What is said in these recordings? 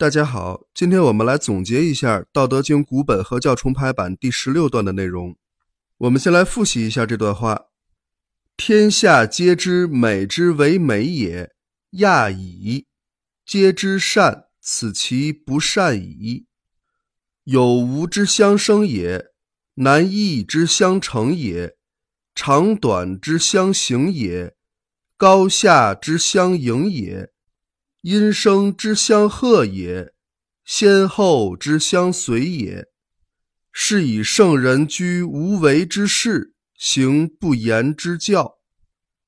大家好，今天我们来总结一下《道德经》古本合教重排版第十六段的内容。我们先来复习一下这段话：“天下皆知美之为美也，亚矣；皆知善，此其不善矣。有无之相生也，难易之相成也，长短之相形也，高下之相迎也。”因声之相和也，先后之相随也。是以圣人居无为之事，行不言之教。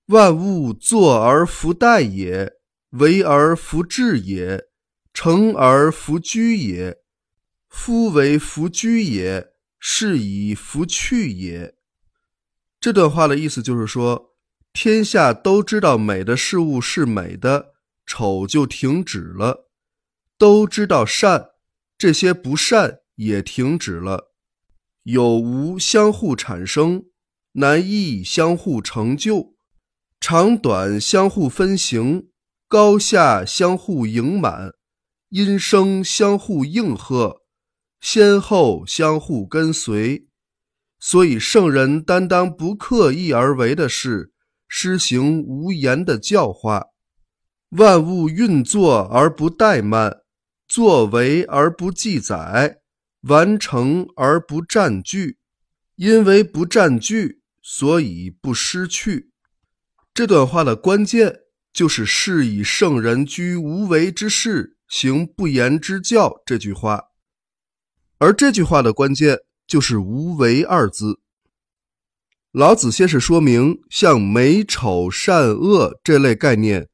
万物作而弗殆也，为而弗治也，成而弗居也。夫为弗居也，是以弗去也。这段话的意思就是说，天下都知道美的事物是美的。丑就停止了，都知道善，这些不善也停止了。有无相互产生，难易相互成就，长短相互分形，高下相互盈满，音声相互应和，先后相互跟随。所以圣人担当不刻意而为的事，施行无言的教化。万物运作而不怠慢，作为而不记载，完成而不占据。因为不占据，所以不失去。这段话的关键就是“是以圣人居无为之事，行不言之教”这句话。而这句话的关键就是“无为”二字。老子先是说明，像美丑善恶这类概念。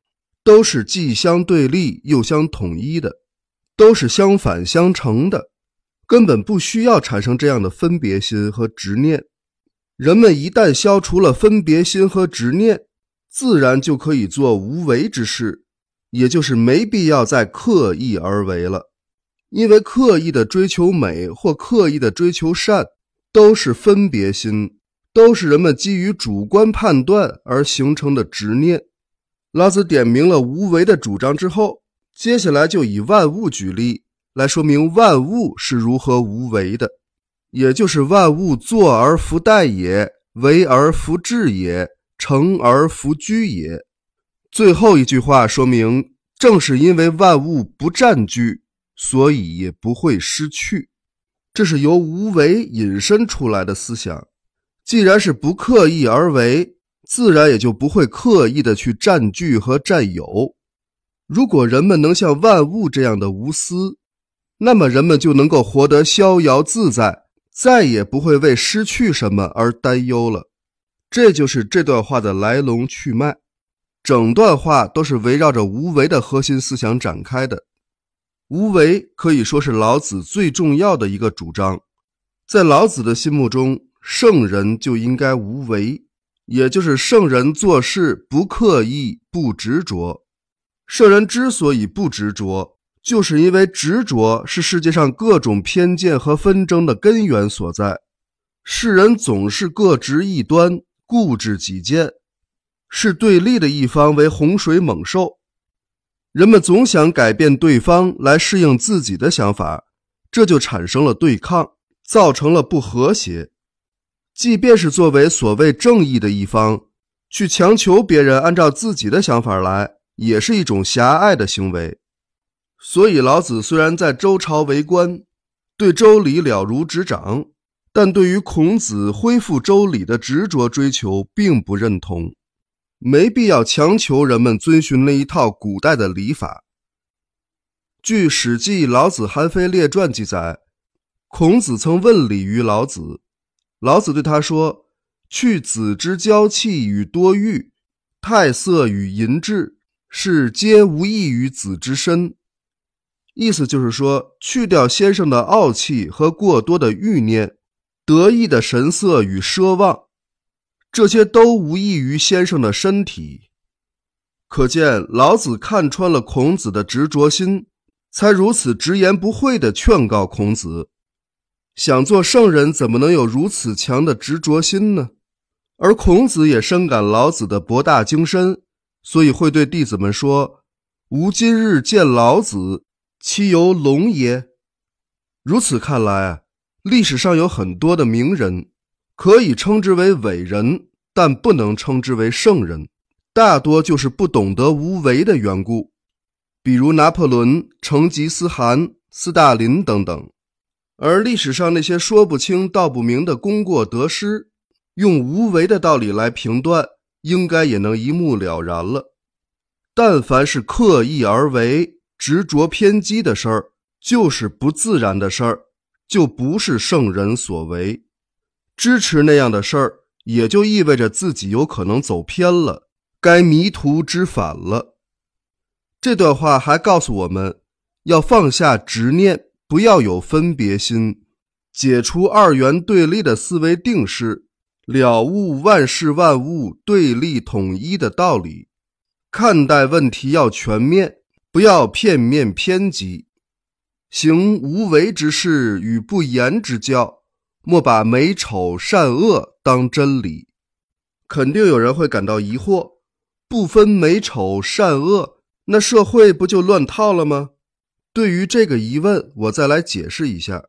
都是既相对立又相统一的，都是相反相成的，根本不需要产生这样的分别心和执念。人们一旦消除了分别心和执念，自然就可以做无为之事，也就是没必要再刻意而为了。因为刻意的追求美或刻意的追求善，都是分别心，都是人们基于主观判断而形成的执念。老子点明了无为的主张之后，接下来就以万物举例来说明万物是如何无为的，也就是万物作而弗待也，为而弗治也，成而弗居也。最后一句话说明，正是因为万物不占据，所以也不会失去。这是由无为引申出来的思想。既然是不刻意而为。自然也就不会刻意的去占据和占有。如果人们能像万物这样的无私，那么人们就能够活得逍遥自在，再也不会为失去什么而担忧了。这就是这段话的来龙去脉。整段话都是围绕着无为的核心思想展开的。无为可以说是老子最重要的一个主张。在老子的心目中，圣人就应该无为。也就是圣人做事不刻意、不执着。圣人之所以不执着，就是因为执着是世界上各种偏见和纷争的根源所在。世人总是各执一端，固执己见，视对立的一方为洪水猛兽。人们总想改变对方来适应自己的想法，这就产生了对抗，造成了不和谐。即便是作为所谓正义的一方，去强求别人按照自己的想法来，也是一种狭隘的行为。所以，老子虽然在周朝为官，对周礼了如指掌，但对于孔子恢复周礼的执着追求并不认同。没必要强求人们遵循那一套古代的礼法。据《史记·老子韩非列传》记载，孔子曾问礼于老子。老子对他说：“去子之娇气与多欲，太色与淫志，是皆无益于子之身。”意思就是说，去掉先生的傲气和过多的欲念，得意的神色与奢望，这些都无益于先生的身体。可见，老子看穿了孔子的执着心，才如此直言不讳地劝告孔子。想做圣人，怎么能有如此强的执着心呢？而孔子也深感老子的博大精深，所以会对弟子们说：“吾今日见老子，其犹龙也？如此看来，历史上有很多的名人，可以称之为伟人，但不能称之为圣人，大多就是不懂得无为的缘故。比如拿破仑、成吉思汗、斯大林等等。而历史上那些说不清道不明的功过得失，用无为的道理来评断，应该也能一目了然了。但凡是刻意而为、执着偏激的事儿，就是不自然的事儿，就不是圣人所为。支持那样的事儿，也就意味着自己有可能走偏了，该迷途知返了。这段话还告诉我们，要放下执念，不要有分别心，解除二元对立的思维定式，了悟万事万物对立统一的道理。看待问题要全面，不要片面偏激。行无为之事与不言之教，莫把美丑善恶当真理。肯定有人会感到疑惑：不分美丑善恶，那社会不就乱套了吗？对于这个疑问，我再来解释一下。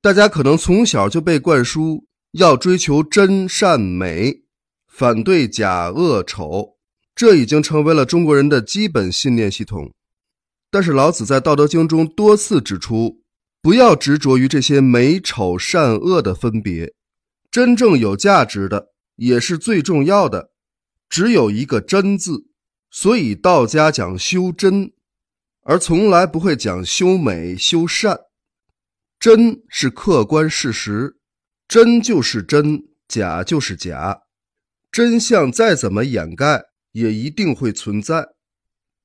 大家可能从小就被灌输要追求真善美，反对假恶丑。这已经成为了中国人的基本信念系统，但是老子在《道德经》中多次指出，不要执着于这些美丑善恶的分别，真正有价值的，也是最重要的，只有一个真字。所以道家讲修真，而从来不会讲修美修善。真是客观事实，真就是真，假就是假，真相再怎么掩盖。也一定会存在，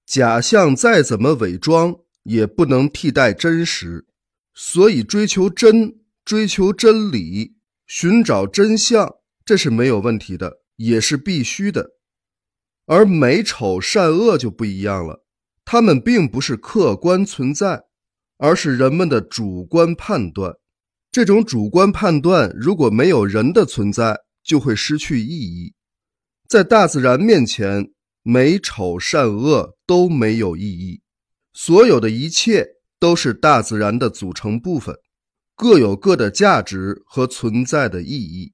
假象再怎么伪装，也不能替代真实。所以，追求真、追求真理、寻找真相，这是没有问题的，也是必须的。而美丑善恶就不一样了，它们并不是客观存在，而是人们的主观判断。这种主观判断，如果没有人的存在，就会失去意义。在大自然面前，美丑善恶都没有意义，所有的一切都是大自然的组成部分，各有各的价值和存在的意义，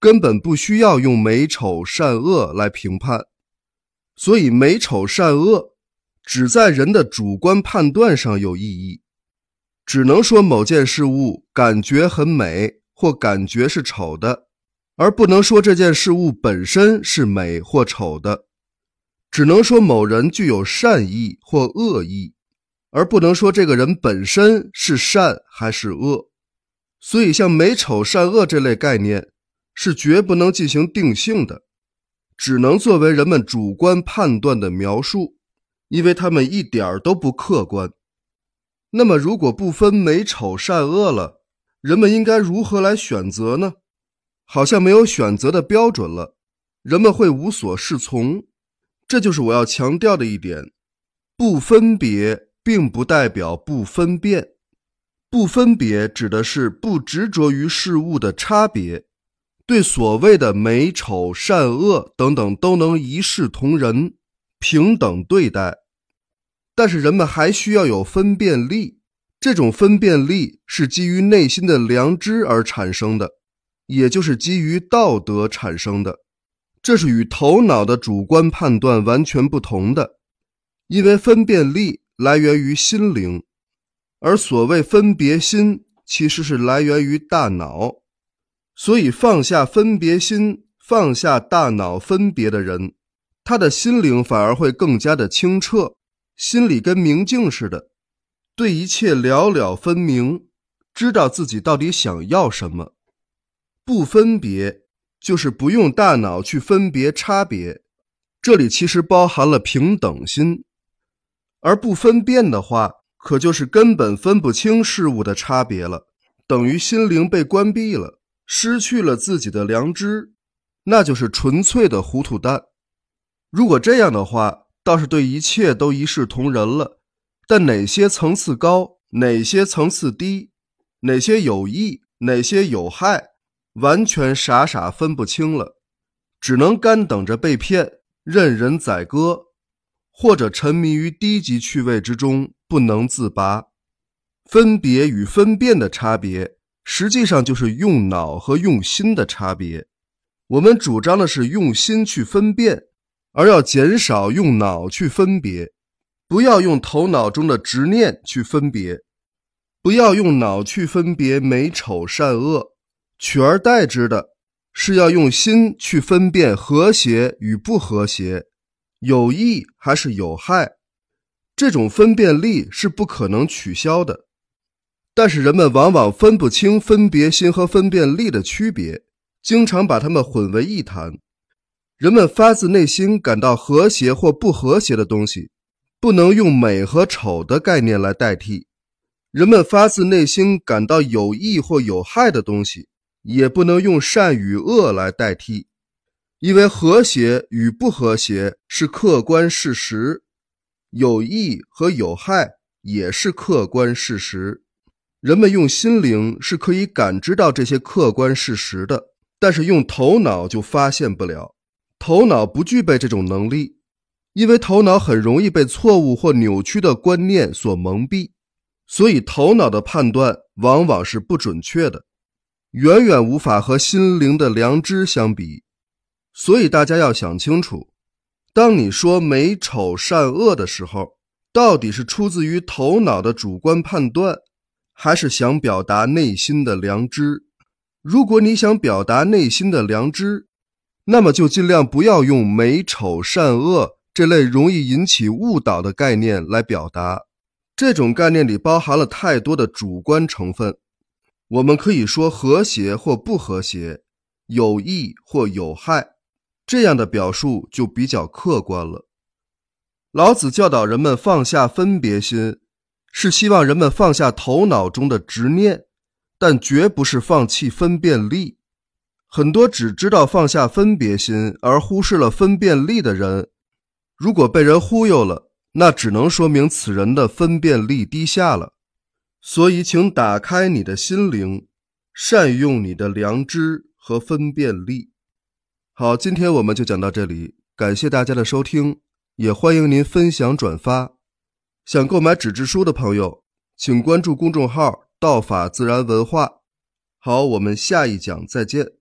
根本不需要用美丑善恶来评判。所以，美丑善恶只在人的主观判断上有意义，只能说某件事物感觉很美，或感觉是丑的。而不能说这件事物本身是美或丑的，只能说某人具有善意或恶意，而不能说这个人本身是善还是恶。所以，像美丑善恶这类概念是绝不能进行定性的，只能作为人们主观判断的描述，因为他们一点儿都不客观。那么，如果不分美丑善恶了，人们应该如何来选择呢？好像没有选择的标准了，人们会无所适从。这就是我要强调的一点：不分别并不代表不分辨。不分别指的是不执着于事物的差别，对所谓的美丑善恶等等都能一视同仁、平等对待。但是人们还需要有分辨力，这种分辨力是基于内心的良知而产生的。也就是基于道德产生的，这是与头脑的主观判断完全不同的。因为分辨力来源于心灵，而所谓分别心其实是来源于大脑。所以放下分别心，放下大脑分别的人，他的心灵反而会更加的清澈，心里跟明镜似的，对一切了了分明，知道自己到底想要什么。不分别就是不用大脑去分别差别，这里其实包含了平等心；而不分辨的话，可就是根本分不清事物的差别了，等于心灵被关闭了，失去了自己的良知，那就是纯粹的糊涂蛋。如果这样的话，倒是对一切都一视同仁了。但哪些层次高，哪些层次低，哪些有益，哪些有害？完全傻傻分不清了，只能干等着被骗，任人宰割。或者沉迷于低级趣味之中不能自拔。分别与分辨的差别，实际上就是用脑和用心的差别。我们主张的是用心去分辨，而要减少用脑去分别。不要用头脑中的执念去分别，不要用脑去分别美丑善恶，取而代之的是要用心去分辨和谐与不和谐，有益还是有害。这种分辨力是不可能取消的。但是人们往往分不清分别心和分辨力的区别，经常把它们混为一谈。人们发自内心感到和谐或不和谐的东西，不能用美和丑的概念来代替；人们发自内心感到有益或有害的东西，也不能用善与恶来代替。因为和谐与不和谐是客观事实，有益和有害也是客观事实。人们用心灵是可以感知到这些客观事实的，但是用头脑就发现不了。头脑不具备这种能力，因为头脑很容易被错误或扭曲的观念所蒙蔽，所以头脑的判断往往是不准确的，远远无法和心灵的良知相比。所以大家要想清楚，当你说美丑善恶的时候，到底是出自于头脑的主观判断。还是想表达内心的良知。如果你想表达内心的良知，那么就尽量不要用美丑善恶这类容易引起误导的概念来表达。这种概念里包含了太多的主观成分。我们可以说和谐或不和谐，有益或有害，这样的表述就比较客观了。老子教导人们放下分别心。是希望人们放下头脑中的执念，但绝不是放弃分辨力。很多只知道放下分别心而忽视了分辨力的人，如果被人忽悠了，那只能说明此人的分辨力低下了。所以，请打开你的心灵，善用你的良知和分辨力。好，今天我们就讲到这里，感谢大家的收听，也欢迎您分享转发。想购买纸质书的朋友，请关注公众号“道法自然文化”。好，我们下一讲再见。